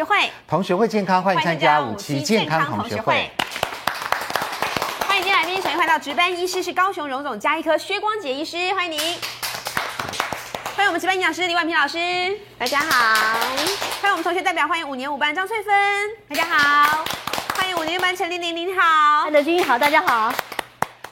学会，同学会健康，欢迎参加五期健康同学会。欢迎今天来宾，首先欢迎到值班医师是高雄荣总加医科薛光杰医师，欢迎您。欢迎我们值班营养师李婉萍老师，大家好。欢迎我们同学代表，欢迎五年五班张翠芬，大家好。欢迎五年六班陈玲玲，您好。安德君好，大家好。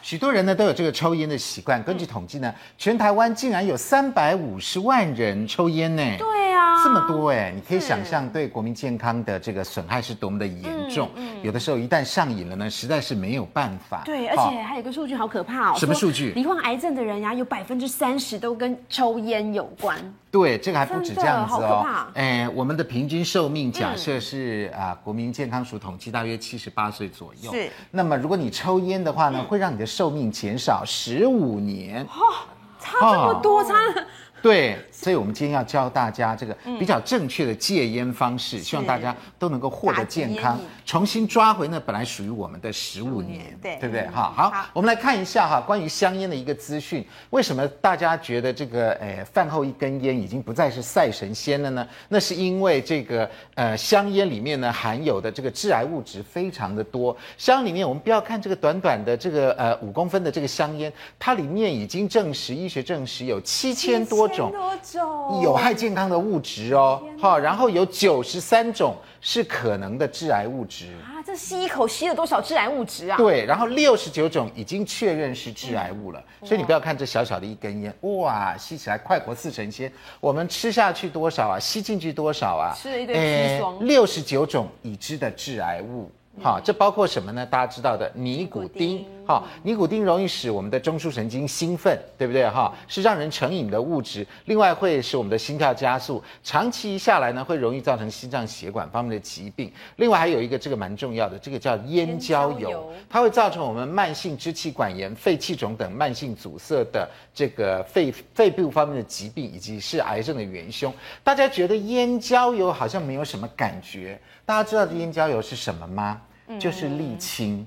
许多人呢都有这个抽烟的习惯。根据统计呢，全台湾竟然有三百五十万人抽烟呢。对啊，这么多哎！你可以想象对国民健康的这个损害是多么的严重。嗯嗯、有的时候一旦上瘾了呢，实在是没有办法。对，而且还有一个数据好可怕哦。什么数据？罹患癌症的人呀、啊，有百分之三十都跟抽烟有关。对，这个还不止这样子哦。哎，我们的平均寿命假设是啊、嗯，国民健康署统计大约七十八岁左右。是。那么如果你抽烟的话呢，会让你的寿命减少十五年。哦，差这么多，差。对，所以我们今天要教大家这个比较正确的戒烟方式，希望大家都能够获得健康，重新抓回那本来属于我们的十五年，对对不对？哈，好，我们来看一下哈，关于香烟的一个资讯。为什么大家觉得这个诶饭后一根烟已经不再是赛神仙了呢？那是因为这个呃香烟里面呢含有的这个致癌物质非常的多。香里面我们不要看这个短短的这个呃五公分的这个香烟，它里面已经证实，医学证实有七千多。种有害健康的物质哦，好，然后有九十三种是可能的致癌物质啊，这吸一口吸了多少致癌物质啊？对，然后六十九种已经确认是致癌物了，所以你不要看这小小的一根烟，哇，吸起来快活似神仙，我们吃下去多少啊？吸进去多少啊？吃了一堆砒霜，六十九种已知的致癌物。好，这包括什么呢？大家知道的尼古丁，哈，尼古丁容易使我们的中枢神经兴奋，对不对？哈，是让人成瘾的物质。另外会使我们的心跳加速，长期下来呢，会容易造成心脏血管方面的疾病。另外还有一个这个蛮重要的，这个叫烟焦油，它会造成我们慢性支气管炎、肺气肿等慢性阻塞的这个肺肺部方面的疾病，以及是癌症的元凶。大家觉得烟焦油好像没有什么感觉，大家知道烟焦油是什么吗？就是沥青，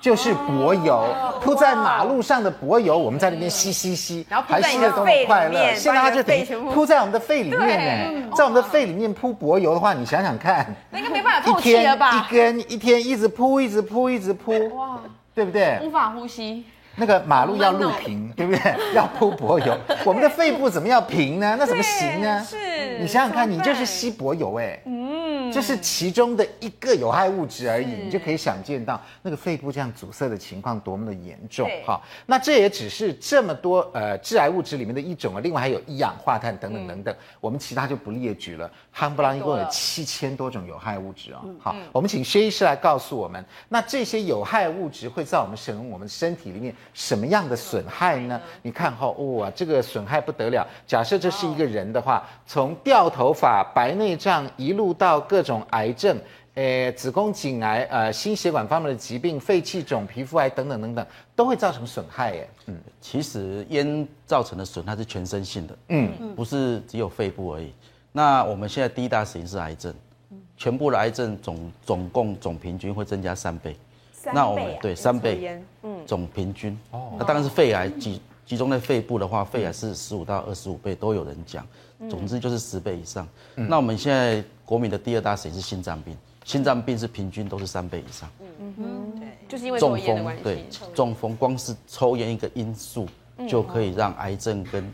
就是柏油，铺在马路上的柏油，我们在那边吸吸吸，还吸的多么快乐。现在它就等于铺在我们的肺里面呢，在我们的肺里面铺柏油的话，你想想看，那应该没办法透气了吧？一根一天一直铺，一直铺，一直铺，哇，对不对？无法呼吸。那个马路要路平，对不对？要铺柏油，我们的肺部怎么要平呢？那怎么行呢？是，你想想看，你就是吸柏油哎。嗯这是其中的一个有害物质而已，你就可以想见到那个肺部这样阻塞的情况多么的严重。好，那这也只是这么多呃致癌物质里面的一种啊，另外还有一氧化碳等等等等，我们其他就不列举了。夯不啷一共有七千多种有害物质哦。好，我们请薛医师来告诉我们，那这些有害物质会在我们身我们身体里面什么样的损害呢？你看哈，哇，这个损害不得了。假设这是一个人的话，从掉头发、白内障一路到各种癌症，呃，子宫颈癌，呃，心血管方面的疾病，肺气肿、皮肤癌等等等等，都会造成损害耶。嗯，其实烟造成的损害是全身性的，嗯，不是只有肺部而已。那我们现在第一大死因是癌症，全部的癌症总总共总平均会增加三倍。那我们对三倍，嗯，总平均。哦，那当然是肺癌集集中在肺部的话，肺癌是十五到二十五倍都有人讲。总之就是十倍以上。嗯、那我们现在国民的第二大死因是心脏病，心脏病是平均都是三倍以上。嗯哼，对，就是因为中风，对，中风光是抽烟一个因素就可以让癌症跟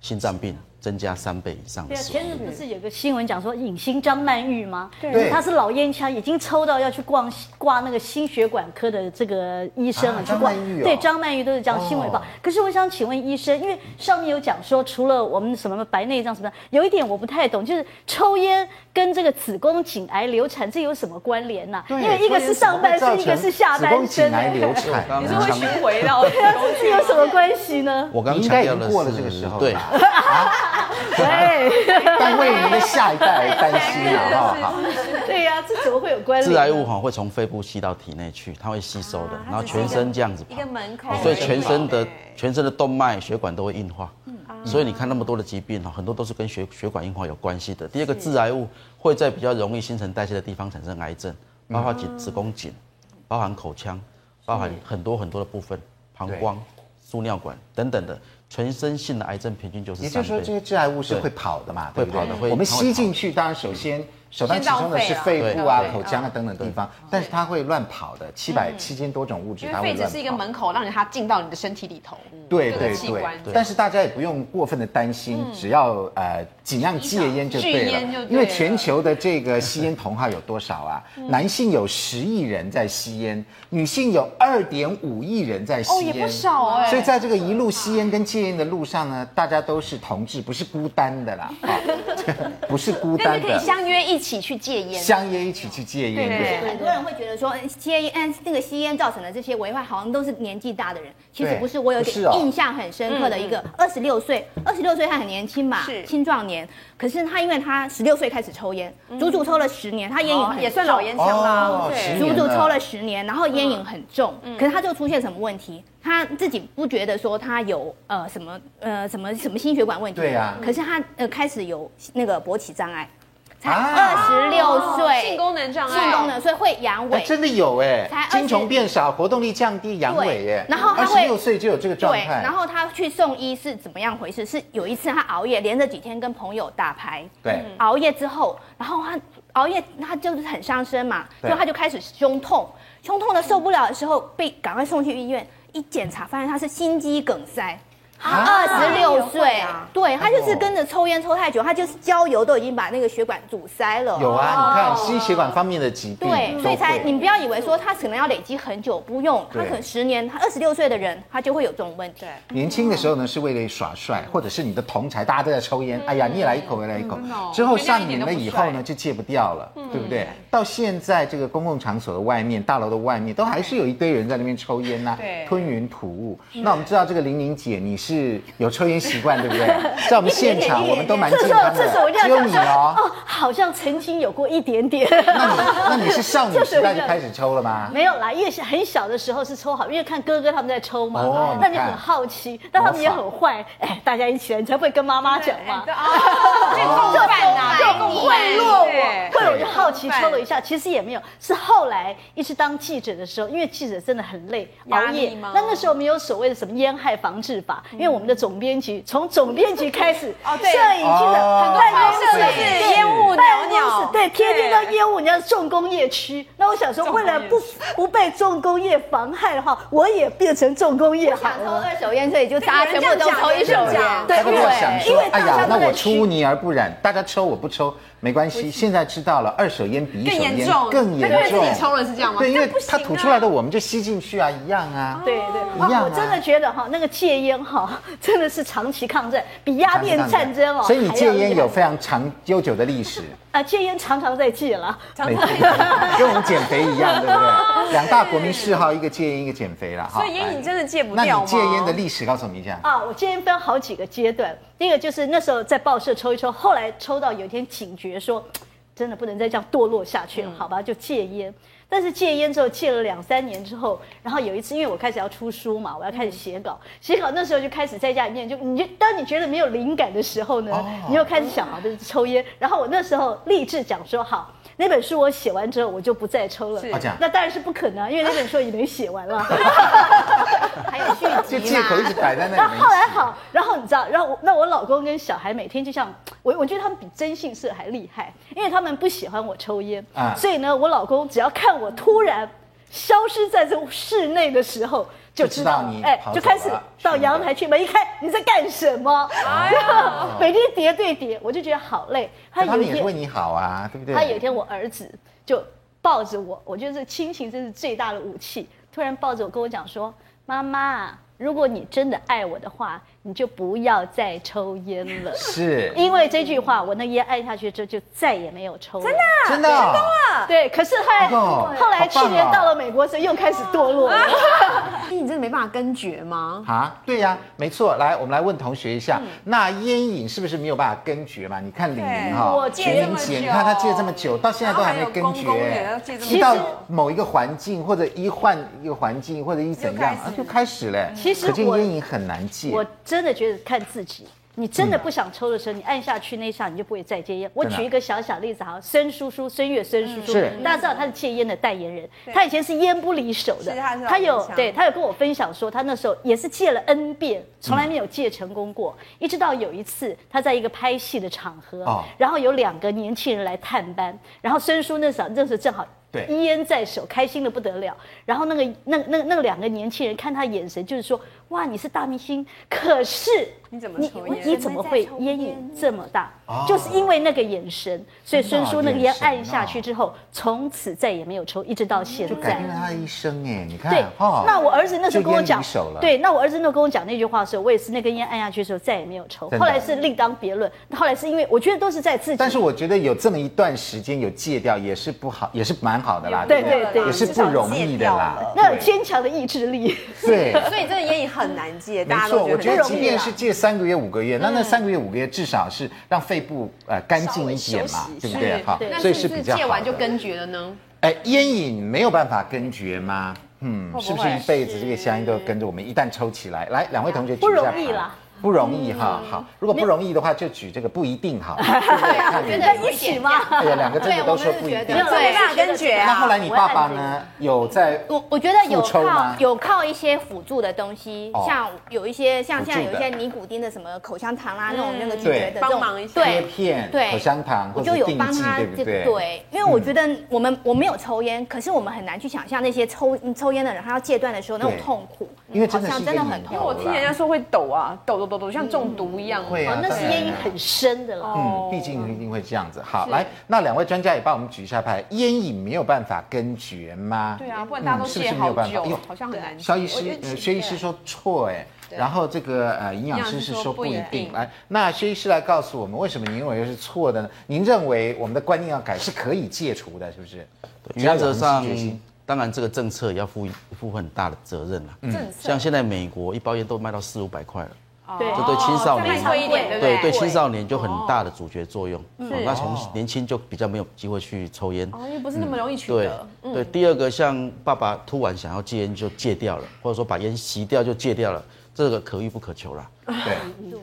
心脏病。增加三倍以上的。对啊，前阵不是有个新闻讲说影星张曼玉吗？对，他是老烟枪，已经抽到要去逛挂那个心血管科的这个医生了，啊、去挂。哦、对，张曼玉都是这样新闻报。哦、可是我想请问医生，因为上面有讲说，除了我们什么白内障什么的，有一点我不太懂，就是抽烟跟这个子宫颈癌流产这有什么关联呢、啊？因为一个是上半身，一个是下半身。癌流产，你是会循回到？对啊，这有什么关系呢？我刚刚强调的是，过了这个时候对。对，但为你们的下一代而担心啊！哈，对呀，这怎么会有关系？致癌物哈会从肺部吸到体内去，它会吸收的，然后全身这样子跑，一个门口，所以全身的全身的动脉血管都会硬化。所以你看那么多的疾病哈，很多都是跟血血管硬化有关系的。第二个，致癌物会在比较容易新陈代谢的地方产生癌症，包括子子宫颈，包含口腔，包含很多很多的部分，膀胱、输尿管等等的。全身性的癌症平均就是，也就是说这些致癌物是会跑的嘛，对对？会跑的，会。我们吸进去，当然首先首当其冲的是肺部啊、口腔啊等等地方，但是它会乱跑的，七百七千多种物质，它会乱跑。肺只是一个门口，让它进到你的身体里头。对对对。但是大家也不用过分的担心，只要呃尽量戒烟就对了。因为全球的这个吸烟同号有多少啊？男性有十亿人在吸烟，女性有二点五亿人在吸烟。哦，也不少哎。所以在这个一路吸烟跟戒烟的路上呢，大家都是同志，不是孤单的啦。不是孤单的。可以相约一起去戒烟。香烟一起去戒烟。对，很多人会觉得说，戒烟，嗯，那个吸烟造成的这些危害，好像都是年纪大的人。其实不是，我有点印象很深刻的一个，二十六岁，二十六岁他很年轻嘛，是青壮年。可是他因为他十六岁开始抽烟，足足抽了十年，他烟瘾很也算老烟枪啦，对，足足抽了十年，然后烟瘾很重。可是他就出现什么问题？他自己不觉得说他有呃什么呃什么什么心血管问题，对呀。可是他呃开始有那个勃起障碍。才二十六岁，性功能障碍，性功能，所以会阳痿，真的有哎，精虫变少，活动力降低，阳痿耶。然后他会二十六岁就有这个状态。对，然后他去送医是怎么样回事？是有一次他熬夜，连着几天跟朋友打牌，对，熬夜之后，然后他熬夜，他就是很伤身嘛，所以他就开始胸痛，胸痛的受不了的时候，被赶快送去医院，一检查发现他是心肌梗塞。二十六岁，对，他就是跟着抽烟抽太久，他就是焦油都已经把那个血管堵塞了。有啊，你看心血管方面的疾病。对，所以才你不要以为说他可能要累积很久，不用，他可能十年，他二十六岁的人他就会有这种问题。年轻的时候呢是为了耍帅，或者是你的同才大家都在抽烟，哎呀你也来一口，我也来一口，之后上瘾了以后呢就戒不掉了，对不对？到现在这个公共场所的外面、大楼的外面都还是有一堆人在那边抽烟呐，吞云吐雾。那我们知道这个玲玲姐你是有抽烟。习惯对不对？在我们现场，我们都蛮健康的。这时候我就要讲说，哦，好像曾经有过一点点。那你那你是少女 时代就开始抽了吗？没有啦，因为很小的时候是抽好，因为看哥哥他们在抽嘛，那你很好奇，但他们也很坏，哎，大家一起来，你才会跟妈妈讲嘛。共犯呐，就贿赂我，会我就好奇抽了一下，其实也没有，是后来一直当记者的时候，因为记者真的很累，熬夜。那那时候没有所谓的什么烟害防治法，因为我们的总编辑。从总编辑开始，哦，对，摄影机的办公室是烟雾袅袅，对，天天都烟雾，你要重工业区。那我想说，为了不不被重工业妨害的话，我也变成重工业好了。想抽二手烟，所以就大家全部都抽一手烟。对，因为因为哎呀，那我出泥而不染，大家抽我不抽。没关系，现在知道了，二手烟比一手烟更严重。更严重。自己抽了是这样吗？对，因为它吐出来的我们就吸进去啊，一样啊。对对，一样。我真的觉得哈，那个戒烟哈，真的是长期抗战，比鸦片战争哦。所以你戒烟有非常长悠久的历史。啊，戒烟常常在戒了，常常 跟我们减肥一样，对不对？两大国民嗜好，一个戒烟，一个减肥了哈。所以烟瘾真的戒不掉吗？那你戒烟的历史告诉我们一下。啊，我戒烟分好几个阶段，第一个就是那时候在报社抽一抽，后来抽到有一天警觉说。真的不能再这样堕落下去了，好吧？就戒烟。但是戒烟之后戒了两三年之后，然后有一次，因为我开始要出书嘛，我要开始写稿，写稿那时候就开始在家里面，就你就当你觉得没有灵感的时候呢，你又开始想，好，就是抽烟。然后我那时候立志讲说，好。那本书我写完之后，我就不再抽了。是那当然是不可能，因为那本书已经写完了，还有续集就借口一直摆在那里。那后来好，然后你知道，然后那我老公跟小孩每天就像我，我觉得他们比征信社还厉害，因为他们不喜欢我抽烟，啊、所以呢，我老公只要看我突然消失在这室内的时候。就知道你哎，就开始到阳台去，门一开，你在干什么？每天 叠对叠，我就觉得好累。他有一天为你好啊，对不对？他有一天，我儿子就抱着我，我觉得这亲情真是最大的武器。突然抱着我跟我讲说：“妈妈，如果你真的爱我的话。”你就不要再抽烟了，是，因为这句话，我那烟按下去之后就再也没有抽了，真的，真的成功了。对，可是后来后来去年到了美国时又开始堕落了。你真的没办法根绝吗？啊，对呀，没错。来，我们来问同学一下，那烟瘾是不是没有办法根绝嘛？你看李宁哈，我戒这么久，你看他戒这么久，到现在都还没根绝。一到某一个环境或者一换一个环境或者一怎样，就开始了。其实可见烟瘾很难戒。真的觉得看自己，你真的不想抽的时候，你按下去那一下，你就不会再戒烟。我举一个小小例子，好，孙叔叔，孙越孙叔叔，大家知道他是戒烟的代言人，他以前是烟不离手的，他有对他有跟我分享说，他那时候也是戒了 N 遍，从来没有戒成功过，一直到有一次他在一个拍戏的场合，然后有两个年轻人来探班，然后孙叔那时候那时候正好。对，一烟在手，开心的不得了。然后那个那那那两个年轻人看他眼神，就是说，哇，你是大明星，可是你怎么你你怎么会烟瘾这么大？就是因为那个眼神，所以孙叔那个烟按下去之后，从此再也没有抽，一直到现在。就改变了他一生哎，你看。对，那我儿子那时候跟我讲，对，那我儿子那时候跟我讲那句话的时候，我也是那根烟按下去的时候再也没有抽。后来是另当别论，后来是因为我觉得都是在自己。但是我觉得有这么一段时间有戒掉也是不好，也是蛮好的啦。对对对，也是不容易的啦。那有坚强的意志力。对，所以这个烟瘾很难戒。没错，我觉得即便是戒三个月、五个月，那那三个月、五个月至少是让肺部呃干。净一点嘛，对不对？好，所以是比较。戒完就根绝了呢？哎，烟瘾没有办法根绝吗？嗯，是不是一辈子这个香烟都跟着我们？一旦抽起来，来，两位同学举一下。不容易啦。不容易哈，好，如果不容易的话，就举这个不一定哈。对，觉得一起吗？哎呀，两个真的都说不一定，对，没办法根绝。那后来你爸爸呢？有在？我我觉得有靠有靠一些辅助的东西，像有一些像现在有一些尼古丁的什么口香糖啦，那种那个咀嚼的帮忙一些贴片，对，口香糖，我就有帮他，对不对？对，因为我觉得我们我没有抽烟，可是我们很难去想象那些抽抽烟的人，他要戒断的时候那种痛苦，因为真的真的很痛。因为我听人家说会抖啊，抖抖像中毒。一样，会啊，那是烟瘾很深的了。嗯，毕竟一定会这样子。好，来，那两位专家也帮我们举一下牌，烟瘾没有办法根绝吗？对啊，不然大家都戒好久，好像很难。肖医师，呃，薛医师说错，哎，然后这个呃营养师是说不一定。来，那薛医师来告诉我们，为什么您认为是错的呢？您认为我们的观念要改，是可以戒除的，是不是？原则上，当然这个政策也要负负很大的责任了。嗯，像现在美国一包烟都卖到四五百块了。对，这对青少年，对对？青少年就很大的主角作用。那从年轻就比较没有机会去抽烟，哦，因为不是那么容易取得。对对，第二个像爸爸突然想要戒烟就戒掉了，或者说把烟吸掉就戒掉了，这个可遇不可求啦。对，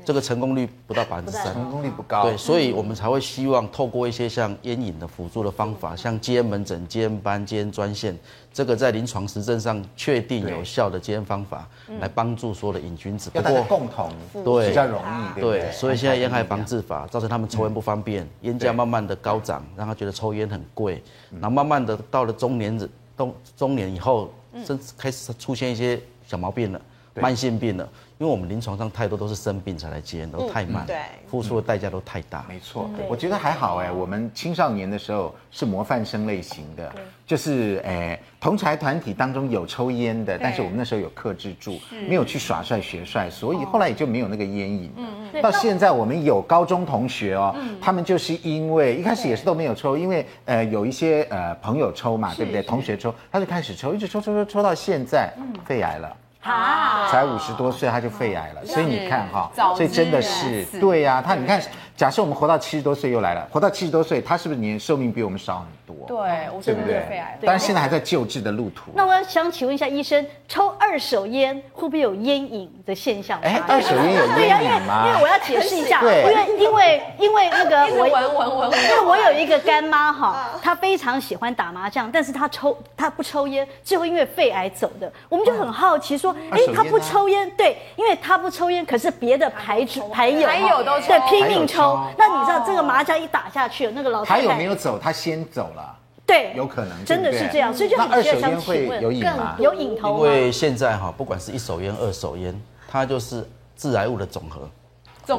这个成功率不到百分之三，成功率不高。对，所以我们才会希望透过一些像烟瘾的辅助的方法，像戒烟门诊、戒烟班、戒烟专线，这个在临床实证上确定有效的戒烟方法，来帮助所有的瘾君子。不过共同对。比较容易，对。所以现在烟害防治法造成他们抽烟不方便，烟价慢慢的高涨，让他觉得抽烟很贵，然后慢慢的到了中年人，中中年以后，甚至开始出现一些小毛病了，慢性病了。因为我们临床上太多都是生病才来戒烟，都太慢，对，付出的代价都太大。没错，我觉得还好哎，我们青少年的时候是模范生类型的，就是哎，同才团体当中有抽烟的，但是我们那时候有克制住，没有去耍帅学帅，所以后来也就没有那个烟瘾。嗯嗯。到现在我们有高中同学哦，他们就是因为一开始也是都没有抽，因为呃有一些呃朋友抽嘛，对不对？同学抽，他就开始抽，一直抽抽抽抽到现在，肺癌了。啊，才五十多岁他就肺癌了，所以你看哈，所以真的是对呀。他你看，假设我们活到七十多岁又来了，活到七十多岁，他是不是年寿命比我们少很多？对，对不对？肺癌，但是现在还在救治的路途。那我想请问一下医生，抽二手烟会不会有烟瘾的现象？哎，二手烟有烟瘾吗？因为我要解释一下，因为因为因为那个我因为我有一个干妈哈，她非常喜欢打麻将，但是她抽她不抽烟，最后因为肺癌走的，我们就很好奇说。哎，她不抽烟，对，因为她不抽烟，可是别的牌主牌友牌友都对拼命抽。那你知道这个麻将一打下去，那个老他有没有走，他先走了。对，有可能真的是这样，所以就很二手烟会有瘾吗？有瘾头。因为现在哈，不管是一手烟、二手烟，它就是致癌物的总和，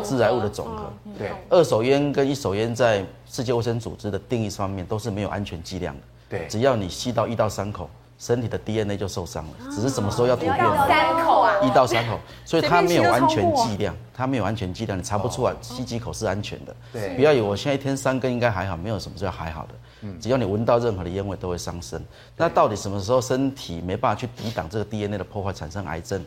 致癌物的总和。对，二手烟跟一手烟在世界卫生组织的定义上面都是没有安全剂量的。对，只要你吸到一到三口。身体的 DNA 就受伤了，只是什么时候要突变？三口啊，一到三口，所以它没有安全剂量，它没有安全剂量，你查不出来吸几口是安全的。对，不要以为我现在一天三根应该还好，没有什么叫还好的。嗯，只要你闻到任何的烟味都会伤身。那到底什么时候身体没办法去抵挡这个 DNA 的破坏，产生癌症？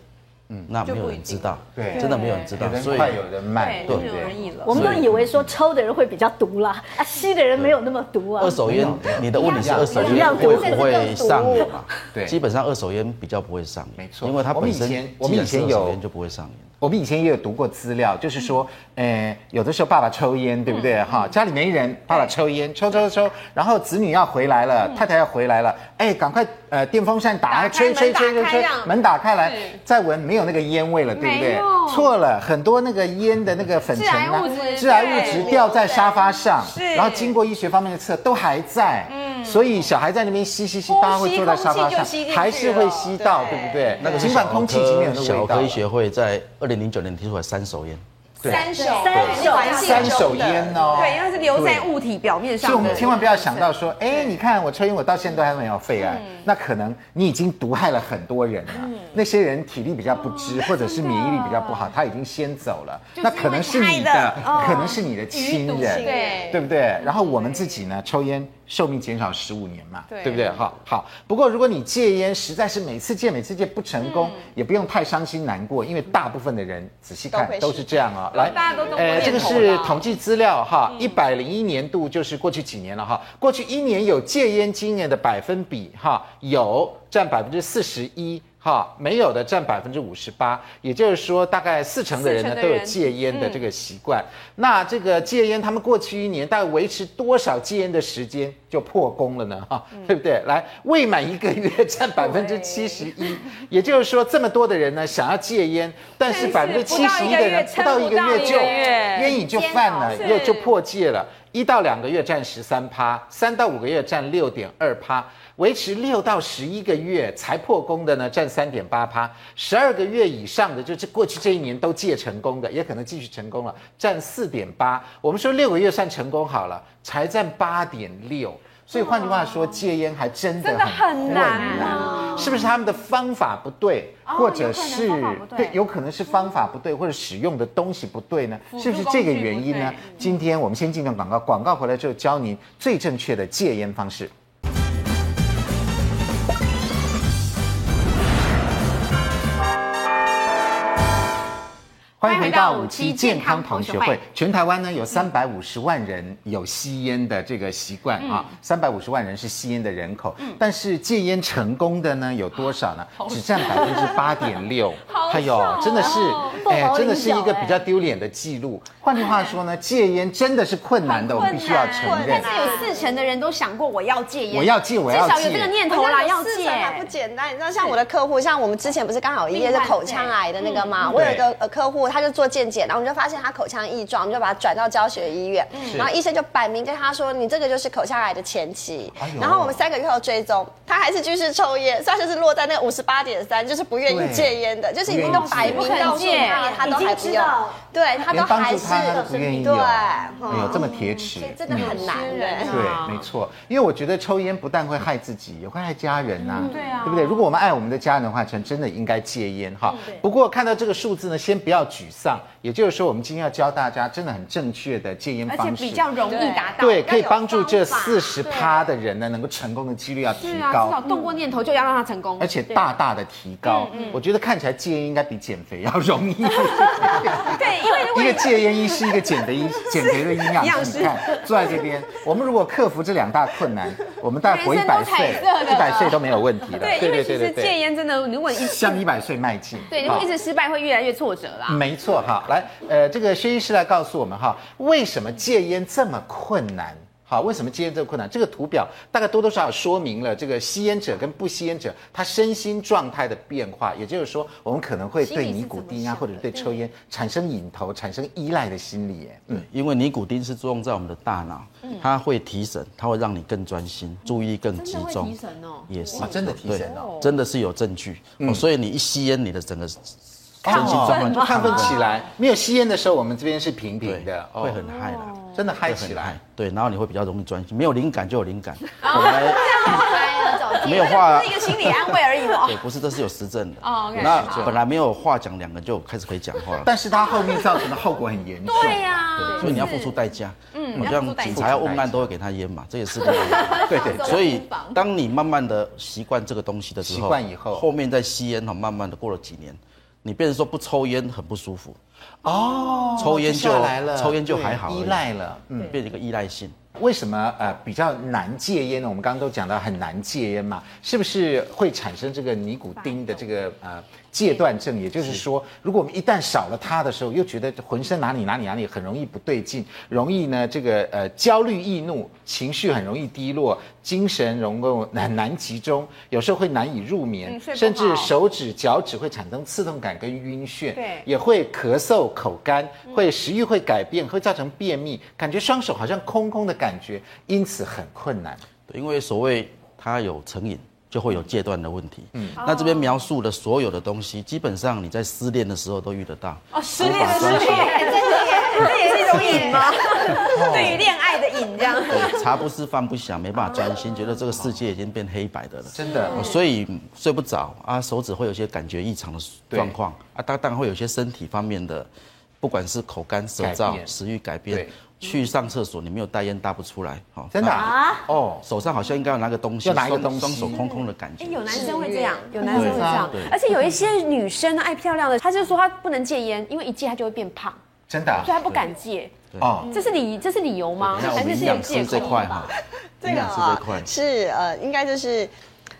嗯，那没有人知道，对，真的没有人知道，所以快有人慢，对对。我们都以为说抽的人会比较毒啦，啊，吸的人没有那么毒啊。二手烟，你的问题是二手烟会不会上瘾嘛？对，基本上二手烟比较不会上瘾，没错，因为它本身我们以前有就不会上瘾。我们以前也有读过资料，就是说，呃，有的时候爸爸抽烟，对不对？哈，家里没人，爸爸抽烟，抽抽抽，然后子女要回来了，太太要回来了，哎，赶快呃电风扇打开，吹吹吹吹吹，门打开来，再闻没有那个烟味了，对不对？错了，很多那个烟的那个粉尘啊，致癌物质掉在沙发上，然后经过医学方面的测都还在，嗯，所以小孩在那边吸吸吸，大家会坐在沙发上，还是会吸到，对。不对？那个尽管空气已经没有。小儿科医学会在二零零九年提出来三手烟。三手三手三手烟哦，对，因为是留在物体表面上。所以我们千万不要想到说，哎，你看我抽烟，我到现在都还没有肺癌，那可能你已经毒害了很多人了。那些人体力比较不支，或者是免疫力比较不好，他已经先走了，那可能是你的，可能是你的亲人，对，对不对？然后我们自己呢，抽烟。寿命减少十五年嘛，对，对不对？哈，好。不过如果你戒烟实在是每次戒每次戒不成功，嗯、也不用太伤心难过，因为大部分的人仔细看都是这样啊、哦。来，大家都呃，这个是统计资料哈，一百零一年度就是过去几年了哈，过去一年有戒烟经验的百分比哈，有占百分之四十一。好，没有的占百分之五十八，也就是说，大概四成的人呢都有戒烟的这个习惯。嗯、那这个戒烟，他们过去一年大概维持多少戒烟的时间就破功了呢？哈、嗯，对不对？来，未满一个月占百分之七十一，也就是说，这么多的人呢想要戒烟，但是百分之七十一的人不到一个月就烟瘾就犯了，又就破戒了。一到两个月占十三趴，三到五个月占六点二趴。维持六到十一个月才破功的呢，占三点八趴；十二个月以上的，就是过去这一年都戒成功的，也可能继续成功了，占四点八。我们说六个月算成功好了，才占八点六。所以换句话说，戒烟还真的很难，是不是他们的方法不对，或者是对，有可能是方法不对，或者使用的东西不对呢？是不是这个原因呢？今天我们先进段广告，广告回来之后教您最正确的戒烟方式。欢迎回到五期健康同学会。全台湾呢有三百五十万人有吸烟的这个习惯啊，三百五十万人是吸烟的人口。但是戒烟成功的呢有多少呢？只占百分之八点六。哎呦，真的是，哎，真的是一个比较丢脸的记录。换句话说呢，戒烟真的是困难的，我们必须要承认。但是有四成的人都想过我要戒烟，我要戒，我要戒，至少有这个念头啦，要戒。四成还不简单，你知道，像我的客户，像我们之前不是刚好有一夜是口腔癌的那个吗？我有一个呃客户。他就做健检，然后我们就发现他口腔异状，我们就把他转到教学医院，嗯、然后医生就摆明跟他说，你这个就是口腔癌的前期。哎、然后我们三个月后追踪，他还是继续抽烟，算是是落在那五十八点三，就是不愿意戒烟的，就是已经都摆明告诉他，他都还不用，对他都还是不愿意用，对，没有这么铁齿，真的很难的。对，没错，因为我觉得抽烟不但会害自己，也会害家人呐、啊，对啊，对不对？如果我们爱我们的家人的话，真真的应该戒烟哈。不过看到这个数字呢，先不要沮丧。也就是说，我们今天要教大家真的很正确的戒烟方式，而且比较容易达到。对，可以帮助这四十趴的人呢，能够成功的几率要提高。至少动过念头就要让他成功，而且大大的提高。我觉得看起来戒烟应该比减肥要容易。对，因为一个戒烟医是，一个减肥医 减肥的营养师，你看坐在这边，我们如果克服这两大困难，我们大概活一百岁，一百岁都没有问题的。对，因为其实戒烟真的，如果一向一百岁迈进，对，如果一直失败，会越来越挫折啦。没错，哈。来，呃，这个薛医师来告诉我们哈，为什么戒烟这么困难？好，为什么戒烟这么困难？这个图表大概多多少少说明了这个吸烟者跟不吸烟者他身心状态的变化。也就是说，我们可能会对尼古丁啊，或者对抽烟产生瘾头、产生依赖的心理。嗯，因为尼古丁是作用在我们的大脑，它会提神，它会让你更专心，注意力更集中。提神哦，也是啊，真的提神哦，真的是有证据。哦，所以你一吸烟，你的整个。亢奋，亢奋起来。没有吸烟的时候，我们这边是平平的，会很嗨的，真的嗨起来。对，然后你会比较容易专心。没有灵感就有灵感。本来没有话，是一个心理安慰而已哦。对，不是，这是有实证的。哦，那本来没有话讲，两个就开始可以讲话了。但是它后面造成的后果很严重。对呀，所以你要付出代价。嗯，好像警察要问案都会给他烟嘛，这也是 对。对对。所以当你慢慢的习惯这个东西的时候，习惯以后，后面再吸烟哈，慢慢的过了几年。你变成说不抽烟很不舒服，哦，抽烟就来了。抽烟就还好，依赖了，嗯，变成一个依赖性，为什么呃比较难戒烟呢？我们刚刚都讲到很难戒烟嘛，是不是会产生这个尼古丁的这个呃戒断症？也就是说，如果我们一旦少了它的时候，又觉得浑身哪里哪里哪里很容易不对劲，容易呢这个呃焦虑易怒，情绪很容易低落，精神容够很难集中，有时候会难以入眠，嗯、甚至手指脚趾会产生刺痛感跟晕眩，对，也会咳嗽、口干，会食欲会改变，会造成便秘，感觉双手好像空空的感。觉因此很困难，对因为所谓它有成瘾，就会有戒断的问题。嗯，那这边描述的所有的东西，基本上你在失恋的时候都遇得到。哦，失恋失恋，这也种瘾吗？对于恋爱的瘾这样。对，茶不思饭不想，没办法专心，觉得这个世界已经变黑白的了。真的，所以睡不着啊，手指会有些感觉异常的状况。啊，当然会有些身体方面的，不管是口干舌燥、食欲改变。去上厕所，你没有带烟搭不出来，好，真的啊？哦，手上好像应该要拿个东西，要拿一个东西，双手空空的感觉。哎，有男生会这样，有男生会这样，而且有一些女生爱漂亮的，她就说她不能戒烟，因为一戒她就会变胖，真的，所以他不敢戒。哦，这是理，这是理由吗？还是是有借口？这块哈，这个啊，是呃，应该就是。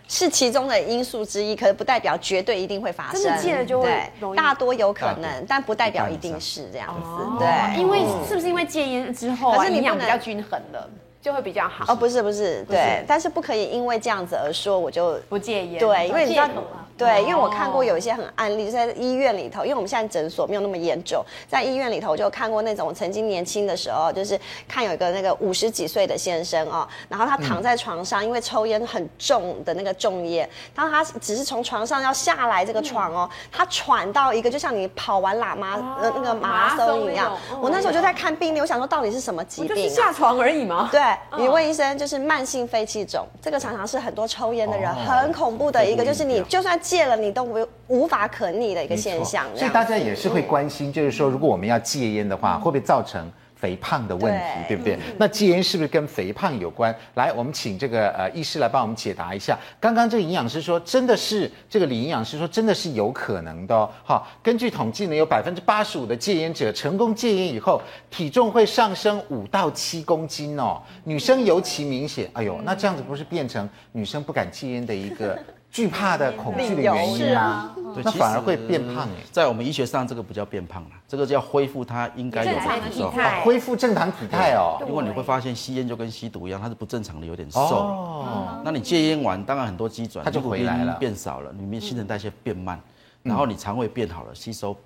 是其中的因素之一，可是不代表绝对一定会发生。真的戒了就会对，大多有可能，但不代表一定是这样子。对，因为是不是因为戒烟之后，可是营养比较均衡了，就会比较好。哦，不是不是，对，但是不可以因为这样子而说我就不戒烟。对，因为你知道。对，因为我看过有一些很案例，在医院里头，因为我们现在诊所没有那么严重，在医院里头我就看过那种曾经年轻的时候，就是看有一个那个五十几岁的先生哦，然后他躺在床上，因为抽烟很重的那个重烟，当他只是从床上要下来这个床哦，他喘到一个就像你跑完喇嘛呃那个马拉松一样，我那时候就在看病例，我想说到底是什么疾病？就是下床而已吗？对，你问医生就是慢性肺气肿，这个常常是很多抽烟的人很恐怖的一个，就是你就算。戒了你都无无法可逆的一个现象，所以大家也是会关心，就是说，如果我们要戒烟的话，会不会造成肥胖的问题，对不对？那戒烟是不是跟肥胖有关？来，我们请这个呃医师来帮我们解答一下。刚刚这个营养师说，真的是这个李营养师说，真的是有可能的哦。好，根据统计呢，有百分之八十五的戒烟者成功戒烟以后，体重会上升五到七公斤哦，女生尤其明显。哎呦，那这样子不是变成女生不敢戒烟的一个？惧怕的恐惧的原因啊，对，那反而会变胖哎。在我们医学上，这个不叫变胖了，这个叫恢复它应该有的体重，恢复正常体态哦。因为你会发现吸烟就跟吸毒一样，它是不正常的，有点瘦。哦，那你戒烟完，当然很多机转，它就回来了，变少了，里面新陈代谢变慢，然后你肠胃变好了，吸收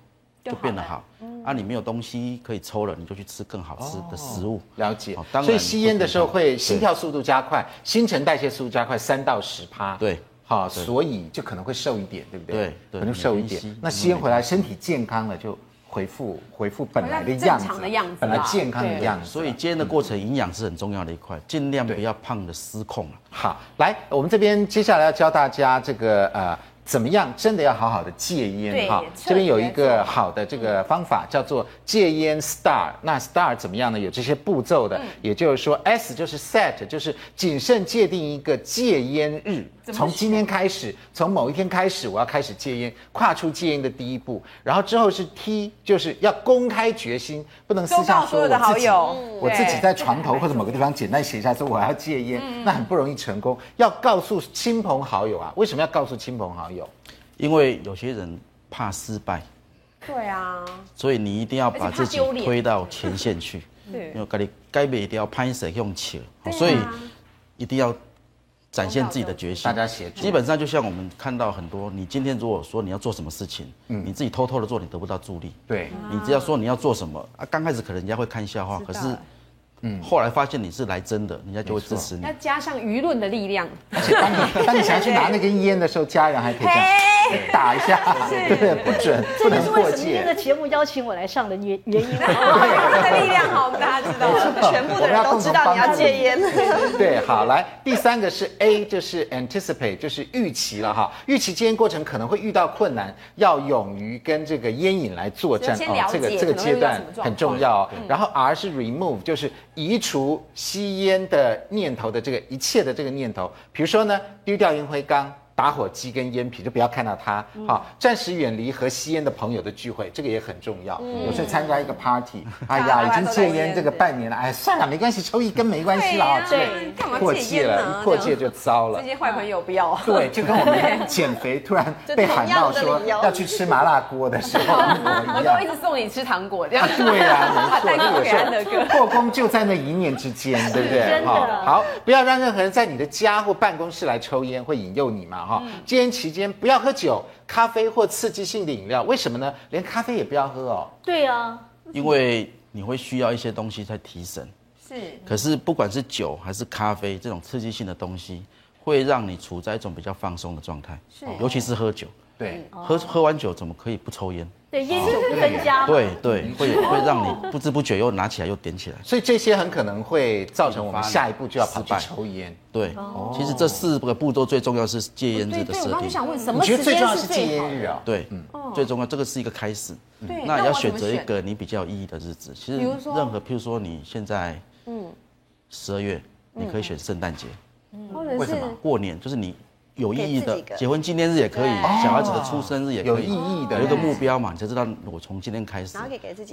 就变得好。啊，你没有东西可以抽了，你就去吃更好吃的食物。了解。所以吸烟的时候会心跳速度加快，新陈代谢速度加快三到十趴。对。好，所以就可能会瘦一点，对不对？对，可能瘦一点。那吸烟回来，身体健康了，就回复回复本来的样子，本来健康的样子。所以戒烟的过程，营养是很重要的一块，尽量不要胖的失控了。好，来，我们这边接下来要教大家这个呃。怎么样？真的要好好的戒烟哈。这边有一个好的这个方法，叫做戒烟 STAR。那 STAR 怎么样呢？有这些步骤的，也就是说，S 就是 Set，就是谨慎界定一个戒烟日。从今天开始，从某一天开始，我要开始戒烟，跨出戒烟的第一步。然后之后是 T，就是要公开决心，不能私下说我自己，我自己在床头或者某个地方简单写一下说我要戒烟，那很不容易成功。要告诉亲朋好友啊，为什么要告诉亲朋好友？因为有些人怕失败。对啊。所以你一定要把自己推到前线去。对。因为该你该被一定要拍谁用钱，所以一定要。展现自己的决心，大家协助。基本上就像我们看到很多，你今天如果说你要做什么事情，嗯，你自己偷偷的做，你得不到助力。对，你只要说你要做什么啊，刚开始可能人家会看笑话，可是，嗯，后来发现你是来真的，人家就会支持你。要加上舆论的力量。而且当你当你想要去拿那根烟的时候，家人还可以这样打一下，对不对？不准，不能过界。这就是为什么今天的节目邀请我来上的原原因。舆论的力量好，大家知道，全部的人都知道你要戒烟。对，好，来第三个是 A，就是 anticipate，就是预期了哈。预期戒烟过程可能会遇到困难，要勇于跟这个烟瘾来作战哦。这个这个阶段很重要。然后 R 是 remove，就是移除吸烟的念头的这个一切的这个念头。比如说呢，丢掉烟灰缸。打火机跟烟皮，就不要看到它。好，暂时远离和吸烟的朋友的聚会，这个也很重要。有时候参加一个 party，哎呀，已经戒烟这个半年了，哎，算了，没关系，抽一根没关系啦。对，干嘛破戒了？破戒就糟了。这些坏朋友不要。对，就跟我们减肥突然被喊到说要去吃麻辣锅的时候 一模一样。我一直送你吃糖果，这样。对啊，没错，有时候破功就在那一念之间，对不对？好，好，不要让任何人在你的家或办公室来抽烟，会引诱你嘛，哈。戒烟期间不要喝酒、咖啡或刺激性的饮料，为什么呢？连咖啡也不要喝哦。对啊，因为你会需要一些东西在提神。是。可是不管是酒还是咖啡这种刺激性的东西，会让你处在一种比较放松的状态。是。尤其是喝酒。对。喝喝完酒怎么可以不抽烟？对，烟酒不分家。对对，会会让你不知不觉又拿起来又点起来，所以这些很可能会造成我们下一步就要跑去抽烟。对，其实这四个步骤最重要是戒烟日的设定。我刚想问，什么时间最重要是戒烟日啊？对，嗯，最重要这个是一个开始。对，那要选择一个你比较有意义的日子。其实任何，譬如说你现在，嗯，十二月，你可以选圣诞节。嗯，为什么？过年就是你。有意义的结婚纪念日也可以，小孩子的出生日也可以，有意义的，有一个目标嘛，你才知道我从今天开始，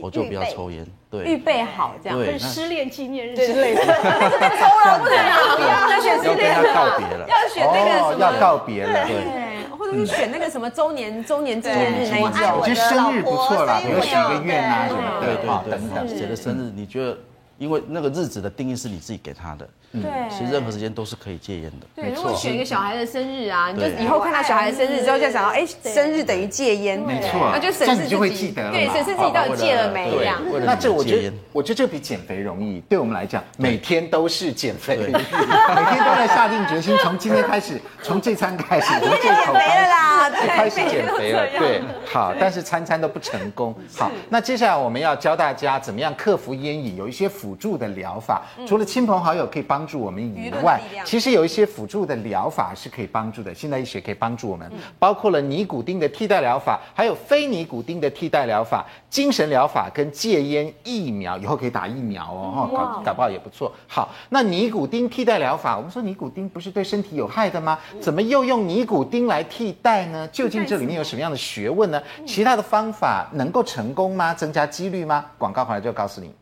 我就不要抽烟，对，预备好这样，对，失恋纪念日之类的，抽了不能拿，要选要跟他告别了，要选那个什么，要告别了，对，或者是选那个什么周年周年纪念日那一种，我觉得生日不错啦，比如许个愿啊什么的，对对等等，谁的生日你觉得？因为那个日子的定义是你自己给他的，对，其实任何时间都是可以戒烟的。对，如果选一个小孩的生日啊，你就以后看到小孩的生日之后，就想到，哎，生日等于戒烟，没错，那就审视自己，对，审视自己到底戒了没一样。那这我觉得，我觉得这比减肥容易。对我们来讲，每天都是减肥，每天都在下定决心，从今天开始，从这餐开始，从这口开始，开始减肥了。对，好，但是餐餐都不成功。好，那接下来我们要教大家怎么样克服烟瘾，有一些。辅助的疗法，除了亲朋好友可以帮助我们以外，其实有一些辅助的疗法是可以帮助的。现代医学可以帮助我们，包括了尼古丁的替代疗法，还有非尼古丁的替代疗法，精神疗法跟戒烟疫苗，以后可以打疫苗哦，搞搞不好也不错。好，那尼古丁替代疗法，我们说尼古丁不是对身体有害的吗？怎么又用尼古丁来替代呢？究竟这里面有什么样的学问呢？其他的方法能够成功吗？增加几率吗？广告回来就告诉你。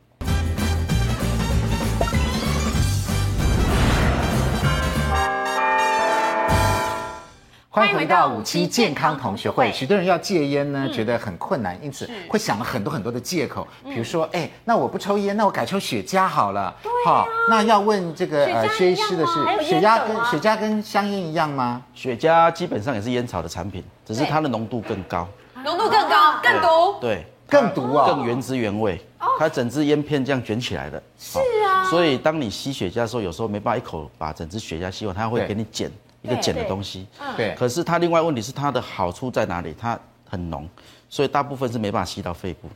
欢迎回到五期健康同学会。许多人要戒烟呢，觉得很困难，因此会想了很多很多的借口，比如说，哎，那我不抽烟，那我改抽雪茄好了。好，那要问这个呃薛医师的是，雪茄跟雪茄跟香烟一样吗？雪茄基本上也是烟草的产品，只是它的浓度更高，浓度更高，更毒。对，更毒啊，更原汁原味。它整支烟片这样卷起来的。是啊。所以当你吸雪茄的时候，有时候没办法一口把整支雪茄吸完，它会给你剪。一个碱的东西，对，可是它另外问题是它的好处在哪里？它很浓，所以大部分是没办法吸到肺部，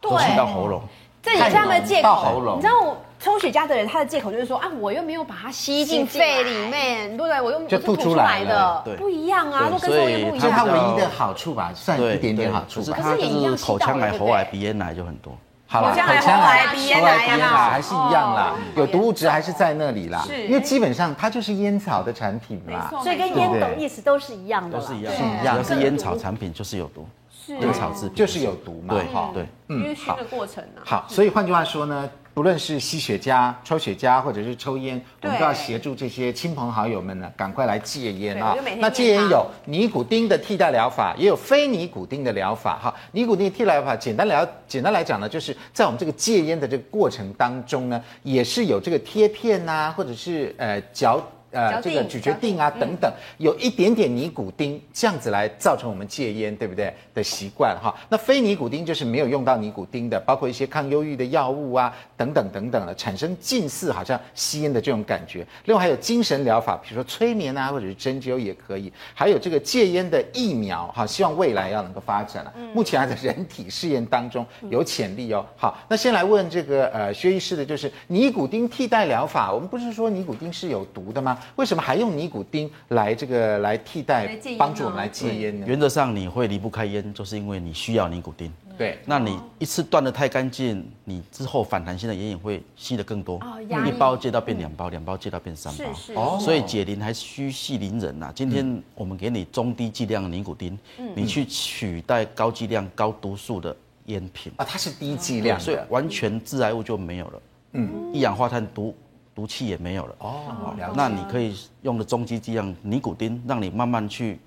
都吸到喉咙。这也是他们的借口。你知道我抽雪茄的人，他的借口就是说啊，我又没有把它吸进肺里面，对，我又就吐出来的，不一样啊，都跟抽烟不一样。所以它唯一的好处吧，算一点点好处吧。可是它就是口腔癌、喉癌、鼻咽癌就很多。好了，口腔癌、鼻咽癌啦，还是一样啦，有毒物质还是在那里啦。是，因为基本上它就是烟草的产品嘛，所以跟烟斗意思都是一样的，都是一样，是一样。要是烟草产品就是有毒，烟草制品就是有毒嘛。对，对，嗯，因为熏的过程呢。好，所以换句话说呢。不论是吸雪茄、抽雪茄，或者是抽烟，我们都要协助这些亲朋好友们呢，赶快来戒烟啊！那戒烟有尼古丁的替代疗法，也有非尼古丁的疗法。哈，尼古丁替代疗法，简单聊，简单来讲呢，就是在我们这个戒烟的这个过程当中呢，也是有这个贴片呐，或者是呃嚼。呃，这个咀嚼定啊等等，有一点点尼古丁，这样子来造成我们戒烟，对不对的习惯哈？那非尼古丁就是没有用到尼古丁的，包括一些抗忧郁的药物啊等等等等的，产生近似好像吸烟的这种感觉。另外还有精神疗法，比如说催眠啊，或者是针灸也可以。还有这个戒烟的疫苗哈，希望未来要能够发展了。目前还在人体试验当中，有潜力哦。好，那先来问这个呃薛医师的就是尼古丁替代疗法，我们不是说尼古丁是有毒的吗？为什么还用尼古丁来这个来替代，帮助我们来戒烟呢？原则上你会离不开烟，就是因为你需要尼古丁。对，那你一次断得太干净，你之后反弹性的烟瘾会吸得更多。哦，一包戒到变两包，两包戒到变三包。是是。哦。所以解铃还需系铃人呐。今天我们给你中低剂量的尼古丁，你去取代高剂量高毒素的烟品啊，它是低剂量，所以完全致癌物就没有了。嗯。一氧化碳毒毒气也没有了。哦。那你可以用的中基剂量尼古丁，让你慢慢去。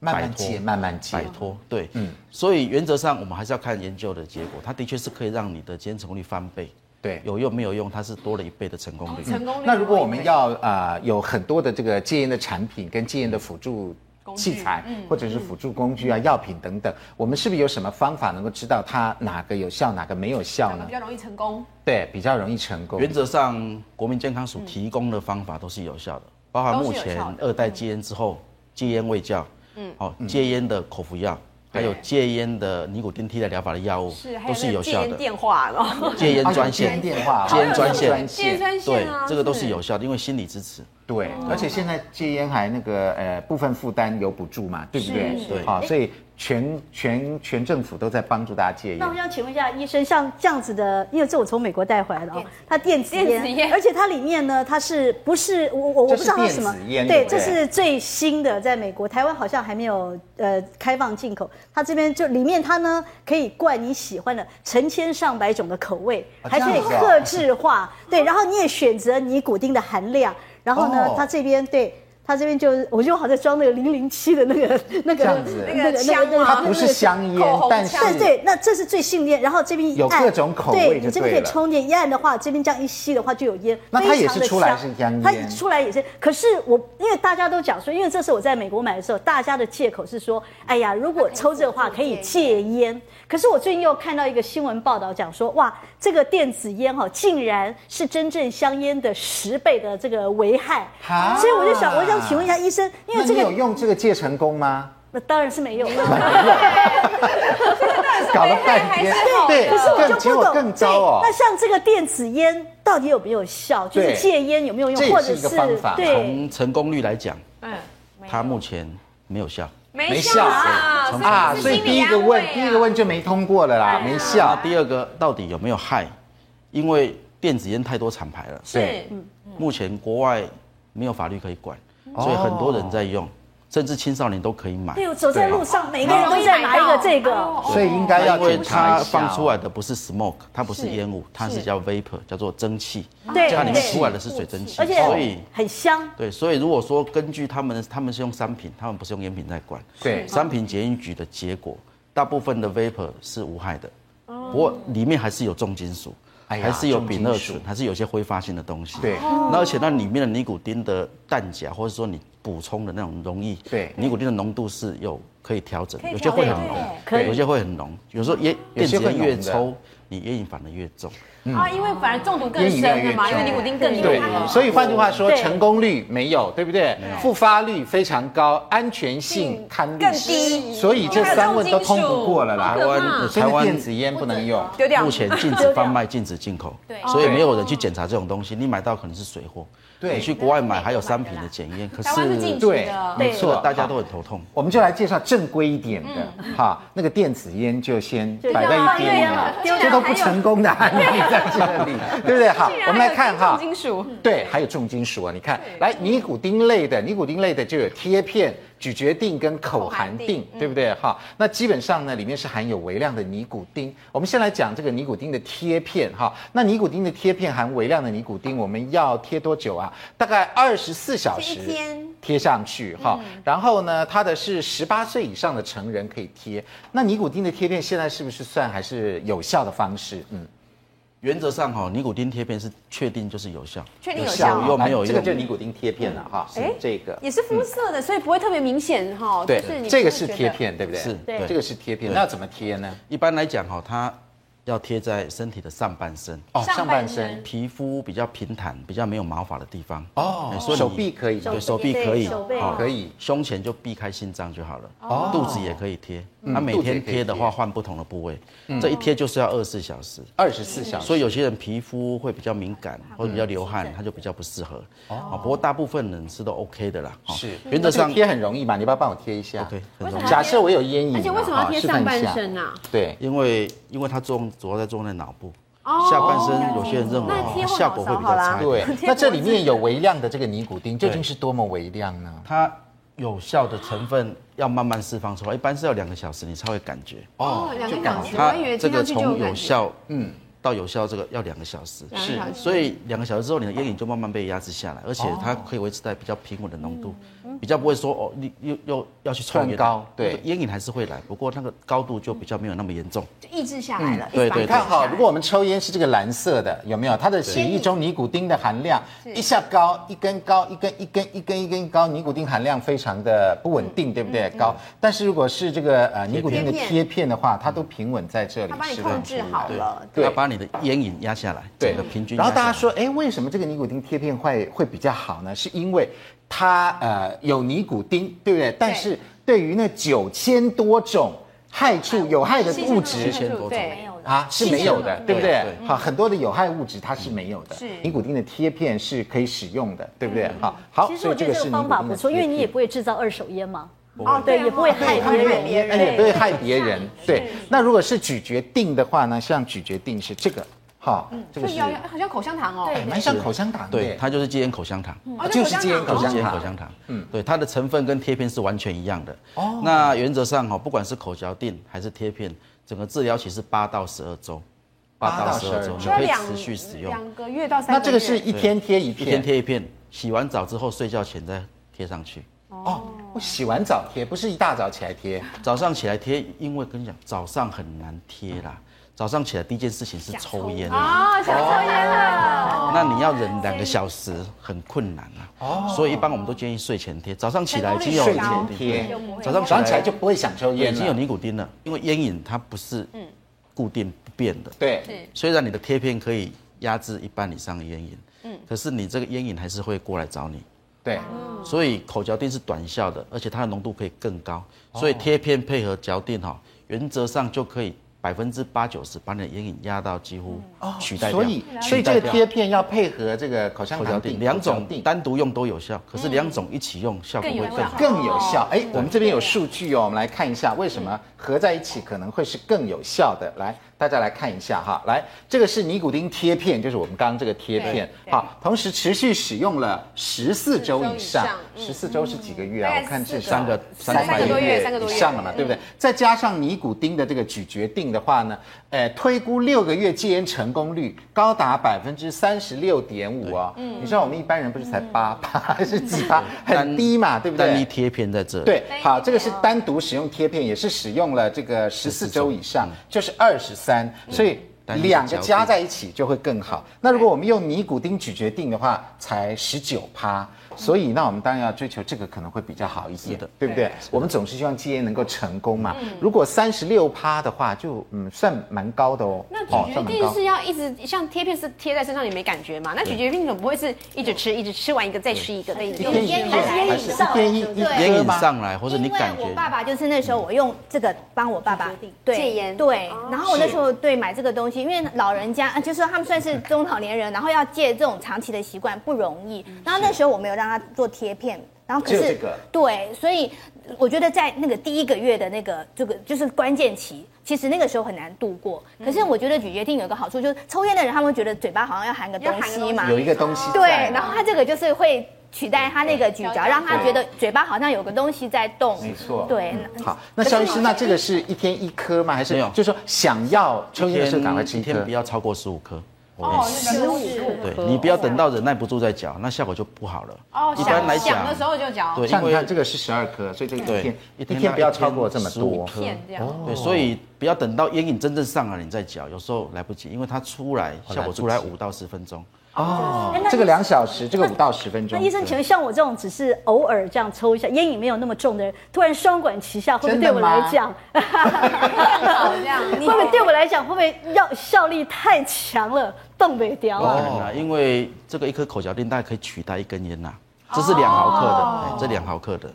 慢慢戒，慢慢戒，摆脱。对，嗯，所以原则上我们还是要看研究的结果，它的确是可以让你的戒烟成功率翻倍。对，有用没有用，它是多了一倍的成功率。成功率。那如果我们要啊有很多的这个戒烟的产品跟戒烟的辅助器材，或者是辅助工具啊、药品等等，我们是不是有什么方法能够知道它哪个有效，哪个没有效呢？比较容易成功。对，比较容易成功。原则上，国民健康署提供的方法都是有效的，包含目前二代戒烟之后戒烟卫教。嗯，好，戒烟的口服药，还有戒烟的尼古丁替代疗法的药物，是都是有效的。电话 戒烟专线，电话，戒烟专线，戒烟专线，对，这个都是有效的，因为心理支持。对，而且现在戒烟还那个呃部分负担有补助嘛，对不对？对，好，所以。全全全政府都在帮助大家戒烟。那我想请问一下医生，像这样子的，因为这我从美国带回来的哦，它电子烟，而且它里面呢，它是不是我我我不知道它是什么？对，这是最新的，在美国，台湾好像还没有呃开放进口。它这边就里面它呢可以灌你喜欢的成千上百种的口味，还可以克制化。对，然后你也选择尼古丁的含量，然后呢，他这边对。他这边就，我就好像装那个零零七的那个 那个那个香吗？它不是香烟，但是对对，那这是最新烟。然后这边一按，有各种口味，对，你这边可以充电，一按的话，这边这样一吸的话就有烟，那它也是出来是香烟，它出来也是。可是我因为大家都讲说，因为这是我在美国买的时候，大家的借口是说，哎呀，如果抽这个话可以戒烟。可是我最近又看到一个新闻报道，讲说哇，这个电子烟哈，竟然是真正香烟的十倍的这个危害。啊！所以我就想，我想请问一下医生，因为这个有用这个戒成功吗？那当然是没有。搞了半天，对，可是我就不懂。更糟哦。那像这个电子烟到底有没有效？就是戒烟有没有用？或者是对？从成功率来讲，嗯，它目前没有效。没效啊！啊，所以第一个问，第一个问就没通过了啦，没效。第二个到底有没有害？因为电子烟太多厂牌了，是，目前国外没有法律可以管，所以很多人在用。甚至青少年都可以买。对，走在路上，每个人都在拿一个这个，所以应该要因为它放出来的不是 smoke，它不是烟雾，它是叫 vapor，叫做蒸汽。对，它里面出来的是水蒸气，而且所以很香。对，所以如果说根据他们，他们是用商品，他们不是用烟品在管。对，商品检验局的结果，大部分的 vapor 是无害的，不过里面还是有重金属。还是有丙二醇，还是有些挥发性的东西。对，那而且那里面的尼古丁的氮钾，或者说你补充的那种溶液，对，尼古丁的浓度是有可以调整，有些会很浓，有些会很浓。有时候烟电子烟越抽，你烟瘾反而越重。啊，因为反而中毒更深了嘛，因为尼古丁更厉害。对，所以换句话说，成功率没有，对不对？复发率非常高，安全性堪虑更低，所以这三问都通不过了啦。台湾台湾电子烟不能。用，目前禁止贩卖，禁止进口，对，所以没有人去检查这种东西，你买到可能是水货。对，你去国外买还有商品的检验，可是对，没错，大家都很头痛。我们就来介绍正规一点的，哈，那个电子烟就先摆在一边了，这都不成功的 案例在这里，对不对？好，我们来看哈，重金属，对，还有重金属啊，你看，来尼古丁类的，尼古丁类的就有贴片。咀嚼定跟口含定，对不对？哈，那基本上呢，里面是含有微量的尼古丁。我们先来讲这个尼古丁的贴片，哈。那尼古丁的贴片含微量的尼古丁，我们要贴多久啊？大概二十四小时贴上去，哈。然后呢，它的是十八岁以上的成人可以贴。那尼古丁的贴片现在是不是算还是有效的方式？嗯。原则上哈，尼古丁贴片是确定就是有效，确定有效，又没有用这个就尼古丁贴片了哈。哎，这个也是肤色的，所以不会特别明显哈。对，这个是贴片，对不对？是，对，这个是贴片。那要怎么贴呢？一般来讲哈，它要贴在身体的上半身哦，上半身皮肤比较平坦、比较没有毛发的地方哦。手臂可以，对，手臂可以，手可以。胸前就避开心脏就好了。哦，肚子也可以贴。那每天贴的话换不同的部位，这一贴就是要二十四小时，二十四小时。所以有些人皮肤会比较敏感或者比较流汗，他就比较不适合。哦，不过大部分人是都 OK 的啦。是，原则上贴很容易嘛，你要不要帮我贴一下？OK。假设我有烟瘾，而且为什么要贴上半身啊？对，因为因为它作用主要在作用在脑部。下半身有些人认为效果会比较差。对，那这里面有微量的这个尼古丁，究竟是多么微量呢？它有效的成分要慢慢释放出来，一般是要两个小时你才会感觉。哦，两个小时，它这个从有效，嗯。到有效这个要两个小时，是，所以两个小时之后你的烟瘾就慢慢被压制下来，而且它可以维持在比较平稳的浓度，比较不会说哦，你又又要去抽烟高，对，烟瘾还是会来，不过那个高度就比较没有那么严重，就抑制下来了。对对，看好，如果我们抽烟是这个蓝色的，有没有？它的血液中尼古丁的含量一下高，一根高，一根一根一根一根高，尼古丁含量非常的不稳定，对不对？高。但是如果是这个呃尼古丁的贴片的话，它都平稳在这里，它帮你控制好了，对，它把你的烟瘾压下来，对，平均。然后大家说，哎，为什么这个尼古丁贴片会会比较好呢？是因为它呃有尼古丁，对不对？但是对于那九千多种害处有害的物质，七千多种啊是没有的，对不对？好，很多的有害物质它是没有的。是尼古丁的贴片是可以使用的，对不对？好，好，其实我觉得这个方法不错，因为你也不会制造二手烟嘛。哦，对，也不会害别人，也不会害别人。对，那如果是咀嚼定的话呢？像咀嚼定是这个，哈，这个是好像口香糖哦，对蛮像口香糖。对，它就是戒烟口香糖，就是戒烟口香糖。口香糖，嗯，对，它的成分跟贴片是完全一样的。哦，那原则上哈，不管是口嚼定还是贴片，整个治疗期是八到十二周，八到十二周你可以持续使用，两个月到三个月。那这个是一天贴一片，一天贴一片，洗完澡之后睡觉前再贴上去。哦，我洗完澡贴，不是一大早起来贴。早上起来贴，因为跟你讲，早上很难贴啦。早上起来第一件事情是抽烟啊，想抽烟了。那你要忍两个小时，很困难啊。哦。所以一般我们都建议睡前贴，早上起来已经有睡前贴，早上早上起来就不会想抽烟，已经有尼古丁了。因为烟瘾它不是固定不变的。对。虽然你的贴片可以压制一半以上的烟瘾，嗯，可是你这个烟瘾还是会过来找你。对，所以口嚼定是短效的，而且它的浓度可以更高，所以贴片配合嚼定哈，原则上就可以。百分之八九十把你的眼影压到几乎取代掉，所以所以这个贴片要配合这个口香糖錠，两种单独用都有效，可是两种一起用效果会更好，更有效。哎，我们这边有数据哦，我们来看一下为什么合在一起可能会是更有效的。来，大家来看一下哈，来，这个是尼古丁贴片，就是我们刚刚这个贴片，好，同时持续使用了十四周以上，十四周是几个月啊？我看是三个三个多月，三个多月。以上了嘛，对不对？再加上尼古丁的这个咀嚼定。的话呢，呃，推估六个月戒烟成功率高达百分之三十六点五哦。嗯，你知道我们一般人不是才八八还是几八，很低嘛，对不对？单一贴片在这。对，好，这个是单独使用贴片，也是使用了这个十四周。以上，就是二十三，所以两个加在一起就会更好。那如果我们用尼古丁咀嚼定的话，才十九趴。所以，那我们当然要追求这个可能会比较好一些的，对不对？我们总是希望戒烟能够成功嘛。如果三十六趴的话，就嗯算蛮高的哦。那咀嚼定是要一直像贴片是贴在身上，你没感觉嘛？那咀嚼錠怎么不会是一直吃，一直吃完一个再吃一个？那一天一烟瘾上来，烟瘾上来，或者你感觉？我爸爸就是那时候我用这个帮我爸爸戒烟，对。然后我那时候对买这个东西，因为老人家就是说他们算是中老年人，然后要戒这种长期的习惯不容易。然后那时候我没有让他做贴片，然后可是对，所以我觉得在那个第一个月的那个这个就是关键期，其实那个时候很难度过。可是我觉得咀嚼錠有个好处，就是抽烟的人他们会觉得嘴巴好像要含个东西嘛，有一个东西。对，然后他这个就是会取代他那个咀嚼，让他觉得嘴巴好像有个东西在动。没错。对。好，那肖医师，那这个是一天一颗吗？还是没有？就是说想要抽烟的时候赶快吃一天，不要超过十五颗。哦，十五对，你不要等到忍耐不住再嚼，那效果就不好了。哦，一般来讲，的时候就嚼。对，像你看这个是十二颗，所以这个一天一天不要超过这么多。片这样。对，所以不要等到烟瘾真正上来你再嚼，有时候来不及，因为它出来效果出来五到十分钟。哦，这个两小时，这个五到十分钟。那医生，请问像我这种只是偶尔这样抽一下，烟瘾没有那么重的人，突然双管齐下，会不会对我来讲？这样，会不会对我来讲，会不会要效力太强了，动不掉啊？哦，因为这个一颗口嚼定大概可以取代一根烟呐，这是两毫克的，这两毫克的。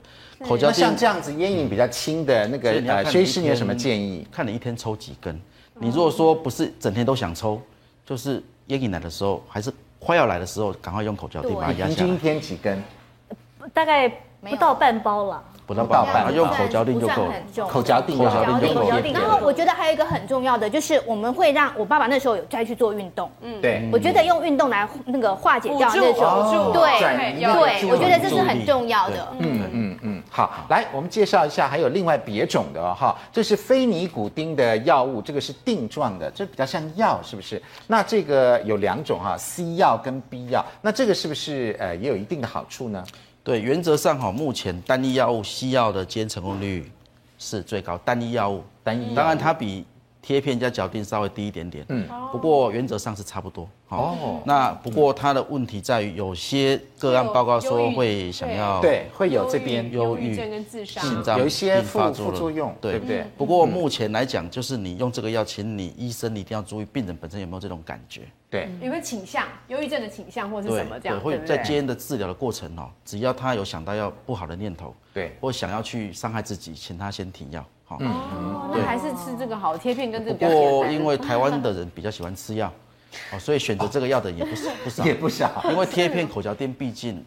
口嚼定像这样子烟瘾比较轻的那个呃，薛医师，你有什么建议？看你一天抽几根。你如果说不是整天都想抽，就是烟瘾来的时候，还是快要来的时候，赶快用口嚼定把它压下来。平均一天几根？大概不到半包了。不到半包，用口嚼定就够了。口嚼定，口嚼定，口嚼定。然后我觉得还有一个很重要的，就是我们会让我爸爸那时候有再去做运动。嗯，对。我觉得用运动来那个化解掉那种，对对，我觉得这是很重要的。嗯嗯嗯，好，来我们介绍一下，还有另外别种的哈，这是非尼古丁的药物，这个是定状的，这比较像药，是不是？那这个有两种哈，C 药跟 B 药，那这个是不是呃也有一定的好处呢？对，原则上哈，目前单一药物西药的接成功率是最高。单一药物，单一，当然它比贴片加嚼錠稍微低一点点。嗯，不过原则上是差不多。哦，那不过它的问题在于，有些个案报告说会想要对，会有这边忧郁症跟自杀，心脏有一些副副作用，对不对？不过目前来讲，就是你用这个药，请你医生一定要注意病人本身有没有这种感觉。对，有没有倾向忧郁症的倾向或是什么这样？对，会在戒烟的治疗的过程哦，只要他有想到要不好的念头，对，或想要去伤害自己，请他先停药。好，嗯，那还是吃这个好贴片跟这个。不过因为台湾的人比较喜欢吃药。哦，所以选择这个药的也不少，不少 也不少，因为贴片口嚼垫毕竟。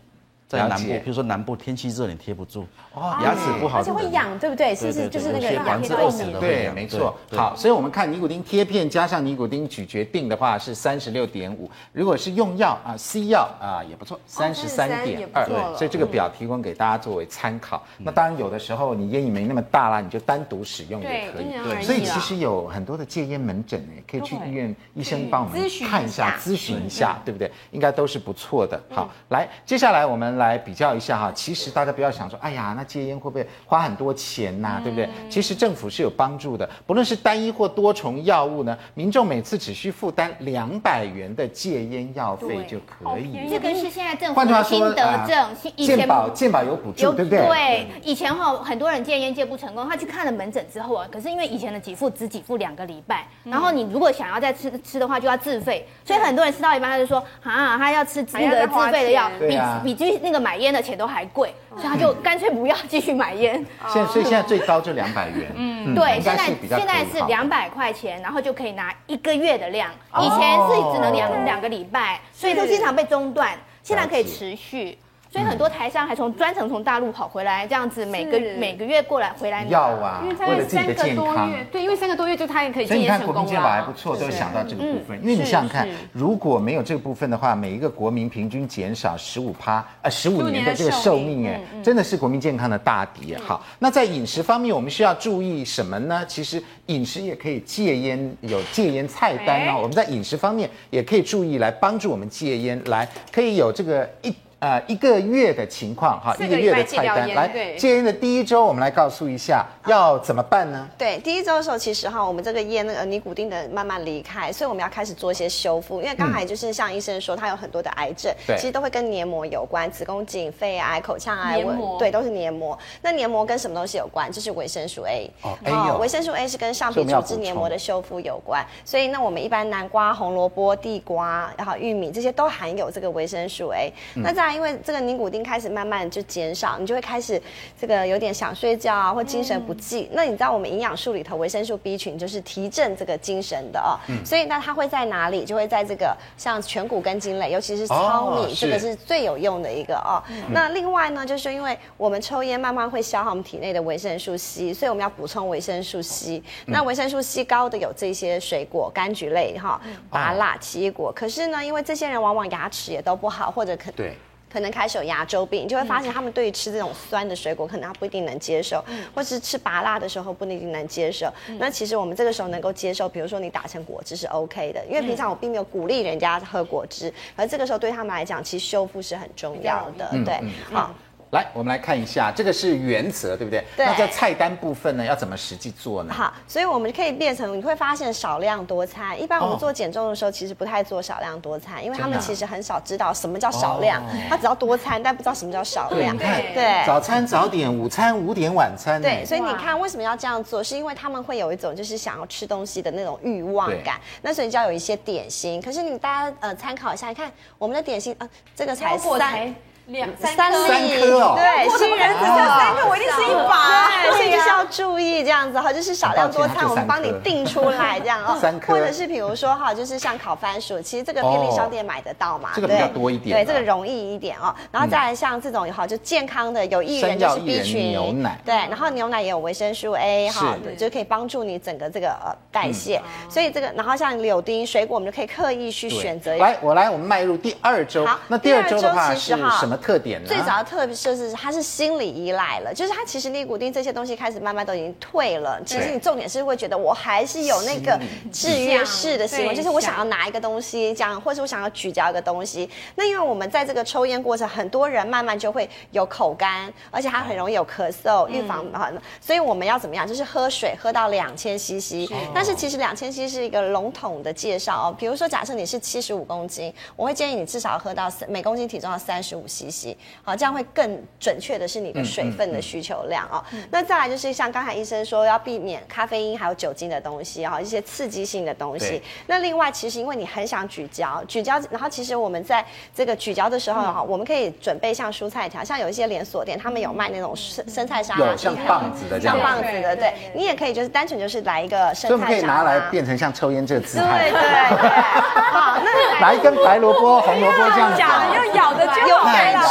在南部，比如说南部天气热，你贴不住，哦，牙齿不好，而且会痒，对不对？是是，就是那个牙齿会痒。对，没错。好，所以我们看尼古丁贴片加上尼古丁咀嚼定的话是三十六点五，如果是用药啊西药啊也不错，三十三点二。对，所以这个表提供给大家作为参考。那当然有的时候你烟瘾没那么大啦，你就单独使用也可以。对，所以其实有很多的戒烟门诊哎，可以去医院医生帮我们看一下、咨询一下，对不对？应该都是不错的。好，来，接下来我们。来比较一下哈，其实大家不要想说，哎呀，那戒烟会不会花很多钱呐、啊，对不对？其实政府是有帮助的，不论是单一或多重药物呢，民众每次只需负担两百元的戒烟药费就可以。这个是现在政府的新德政，以前健保健保有补助，对不对？对，以前哈很多人戒烟戒不成功，他去看了门诊之后啊，可是因为以前的给付只给付两个礼拜，然后你如果想要再吃吃的话，就要自费，所以很多人吃到一半他就说啊，他要吃那个自费的药，比比就那个买烟的钱都还贵，所以他就干脆不要继续买烟。现所以现在最高就两百元。嗯，对，现在现在是两百块钱，然后就可以拿一个月的量。以前是只能两两个礼拜，所以就经常被中断。现在可以持续。所以很多台商还从专程从大陆跑回来，这样子每个每个月过来回来。要啊，为了自己的健康。对，因为三个多月就他也可以。所以你看国民健保还不错，都有想到这个部分。因为你想想看，如果没有这个部分的话，每一个国民平均减少十五趴，呃，十五年的这个寿命，哎，真的是国民健康的大敌。好，那在饮食方面，我们需要注意什么呢？其实饮食也可以戒烟，有戒烟菜单哦。我们在饮食方面也可以注意来帮助我们戒烟，来可以有这个一。呃，一个月的情况哈，一个月的菜单来戒烟的第一周，我们来告诉一下要怎么办呢？对，第一周的时候，其实哈，我们这个烟那个尼古丁的慢慢离开，所以我们要开始做一些修复，因为刚才就是像医生说，他有很多的癌症，其实都会跟黏膜有关，子宫颈、肺癌、口腔癌，对，都是黏膜。那黏膜跟什么东西有关？就是维生素 A。哦，维生素 A 是跟上皮组织黏膜的修复有关，所以那我们一般南瓜、红萝卜、地瓜，然后玉米这些都含有这个维生素 A。那在因为这个尼古丁开始慢慢就减少，你就会开始这个有点想睡觉啊，或精神不济。嗯、那你知道我们营养素里头维生素 B 群就是提振这个精神的哦。嗯、所以那它会在哪里？就会在这个像全谷根茎类，尤其是糙米，哦、这个是最有用的一个哦。嗯、那另外呢，就是因为我们抽烟慢慢会消耗我们体内的维生素 C，所以我们要补充维生素 C。嗯、那维生素 C 高的有这些水果、柑橘类哈、芭乐、奇异果。可是呢，因为这些人往往牙齿也都不好，或者可对。可能开始有牙周病，你就会发现他们对于吃这种酸的水果，可能他不一定能接受，或是吃拔辣的时候不一定能接受。那其实我们这个时候能够接受，比如说你打成果汁是 OK 的，因为平常我并没有鼓励人家喝果汁，而这个时候对他们来讲，其实修复是很重要的，对，好。来，我们来看一下，这个是原则，对不对？对。那在菜单部分呢，要怎么实际做呢？好，所以我们可以变成，你会发现少量多餐。一般我们做减重的时候，其实不太做少量多餐，因为他们其实很少知道什么叫少量，他只要多餐，但不知道什么叫少量。对，对。早餐、早点、午餐、五点、晚餐。对，所以你看为什么要这样做？是因为他们会有一种就是想要吃东西的那种欲望感。那所以就要有一些点心。可是你大家呃参考一下，你看我们的点心啊，这个才三。两三三颗哦，对，新人只有三颗，我一定是一把，对，所以就是要注意这样子哈，就是少量多餐，我们帮你定出来这样哦，三颗，或者是比如说哈，就是像烤番薯，其实这个便利商店买得到嘛，这个比较多一点，对，这个容易一点哦，然后再来像这种哈，就健康的有益人就是 B 群牛奶，对，然后牛奶也有维生素 A 哈，就可以帮助你整个这个呃代谢，所以这个然后像柳丁水果，我们就可以刻意去选择。来，我来，我们迈入第二周，那第二周的话是什么特点呢？最早的特别就是它是心理依赖了，就是它其实尼古丁这些东西开始慢慢都已经退了。其实你重点是会觉得我还是有那个制约式的行为，就是我想要拿一个东西这样，或者我想要咀嚼一个东西。那因为我们在这个抽烟过程，很多人慢慢就会有口干，而且它很容易有咳嗽，预防啊。所以我们要怎么样？就是喝水喝到两千 CC。但是其实两千 CC 是一个笼统的介绍哦。比如说假设你是七十五公斤，我会建议你至少喝到每公斤体重要三十五 CC。好，这样会更准确的是你的水分的需求量哦。那再来就是像刚才医生说，要避免咖啡因还有酒精的东西哈，一些刺激性的东西。那另外，其实因为你很想咀嚼，咀嚼，然后其实我们在这个咀嚼的时候哈，我们可以准备像蔬菜条，像有一些连锁店，他们有卖那种生生菜沙拉，像棒子的这样，像棒子的，对。你也可以就是单纯就是来一个生菜沙拉，可以拿来变成像抽烟这个姿态。对对对。好，那来一根白萝卜、红萝卜这样子，要咬的就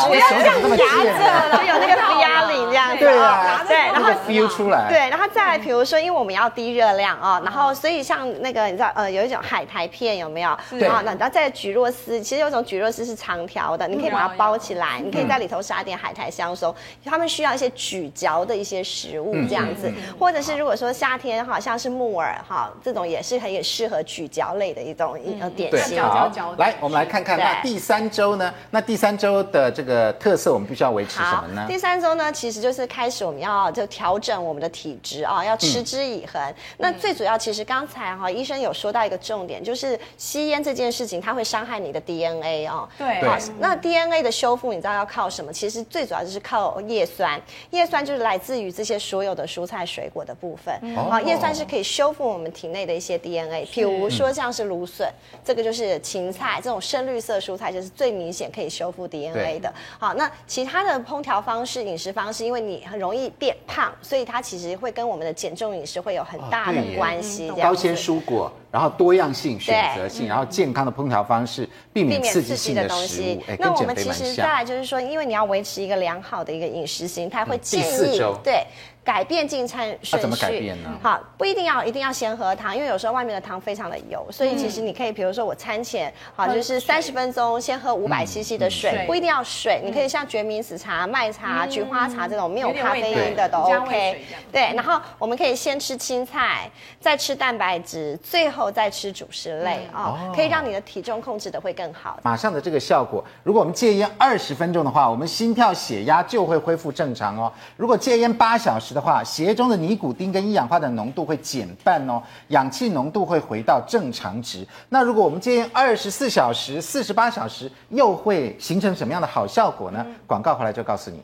不要这样夹着，就有那个压力这样子。对啊，对，然后 feel 出来。对，然后再来，比如说，因为我们要低热量啊，然后所以像那个你知道呃，有一种海苔片有没有？对啊，然后再蒟蒻丝，其实有种蒟蒻丝是长条的，你可以把它包起来，你可以在里头撒点海苔香松。他们需要一些咀嚼的一些食物这样子，或者是如果说夏天好像是木耳哈，这种也是很也适合咀嚼类的一种一种点心。好，来我们来看看那第三周呢？那第三周的这个特色，我们必须要维持什么呢？第三周呢，其实就是开始我们要就调整我们的体质啊，要持之以恒。嗯、那最主要，其实刚才哈医生有说到一个重点，就是吸烟这件事情，它会伤害你的 DNA 哦。对。好，那 DNA 的修复，你知道要靠什么？其实最主要就是靠叶酸。叶酸就是来自于这些所有的蔬菜水果的部分。嗯、好，叶酸是可以修复我们体内的一些 DNA，比如说像是芦笋，这个就是芹菜这种深绿色蔬菜，就是最明显可以修复 DNA 的。对好，那其他的烹调方式、饮食方式，因为你很容易变胖，所以它其实会跟我们的减重饮食会有很大的关系。哦、高纤蔬果，然后多样性、选择性，然后健康的烹调方式，避免刺激性的东西。哎、那我们其实再来就是说，因为你要维持一个良好的一个饮食形态，会建议、对。改变进餐顺序，啊、怎么改变呢？好，不一定要一定要先喝汤，因为有时候外面的汤非常的油，所以其实你可以，比如说我餐前，好，就是三十分钟先喝五百 CC 的水，嗯、不一定要水，你可以像决明子茶、麦茶、菊花茶这种没有咖啡因的都 OK。对，然后我们可以先吃青菜，再吃蛋白质，最后再吃主食类哦，可以让你的体重控制的会更好。马上的这个效果，如果我们戒烟二十分钟的话，我们心跳、血压就会恢复正常哦。如果戒烟八小时的话，血液中的尼古丁跟一氧化碳浓度会减半哦，氧气浓度会回到正常值。那如果我们戒烟二十四小时、四十八小时，又会形成什么样的好效果呢？广告回来就告诉你。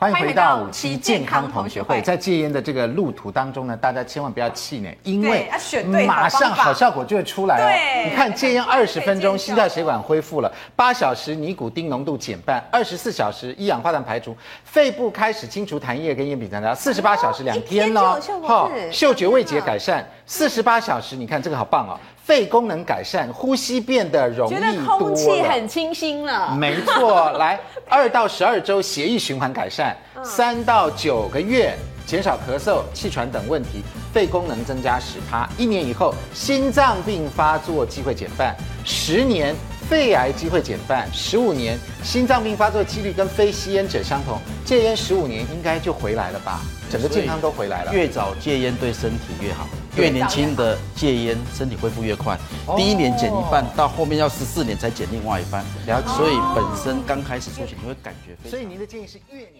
欢迎回到五期健康同学会。在戒烟的这个路途当中呢，大家千万不要气馁，因为马上好效果就会出来哦。你看，戒烟二十分钟，心跳血管恢复了；八小时，尼古丁浓度减半；二十四小时，一氧化碳排除；肺部开始清除痰液跟烟饼残渣；四十八小时，两天哦，好，嗅觉味觉改善；四十八小时，你看这个好棒哦。肺功能改善，呼吸变得容易觉得空气很清新了。没错，来 二到十二周血液循环改善，三到九个月减少咳嗽、气喘等问题，肺功能增加十趴。一年以后，心脏病发作机会减半，十年肺癌机会减半，十五年心脏病发作几率跟非吸烟者相同。戒烟十五年应该就回来了吧？整个健康都回来了。越早戒烟对身体越好。越年轻的戒烟，身体恢复越快。第一年减一半，到后面要十四年才减另外一半。了解。所以本身刚开始出现，你会感觉非常。所以您的建议是越年轻。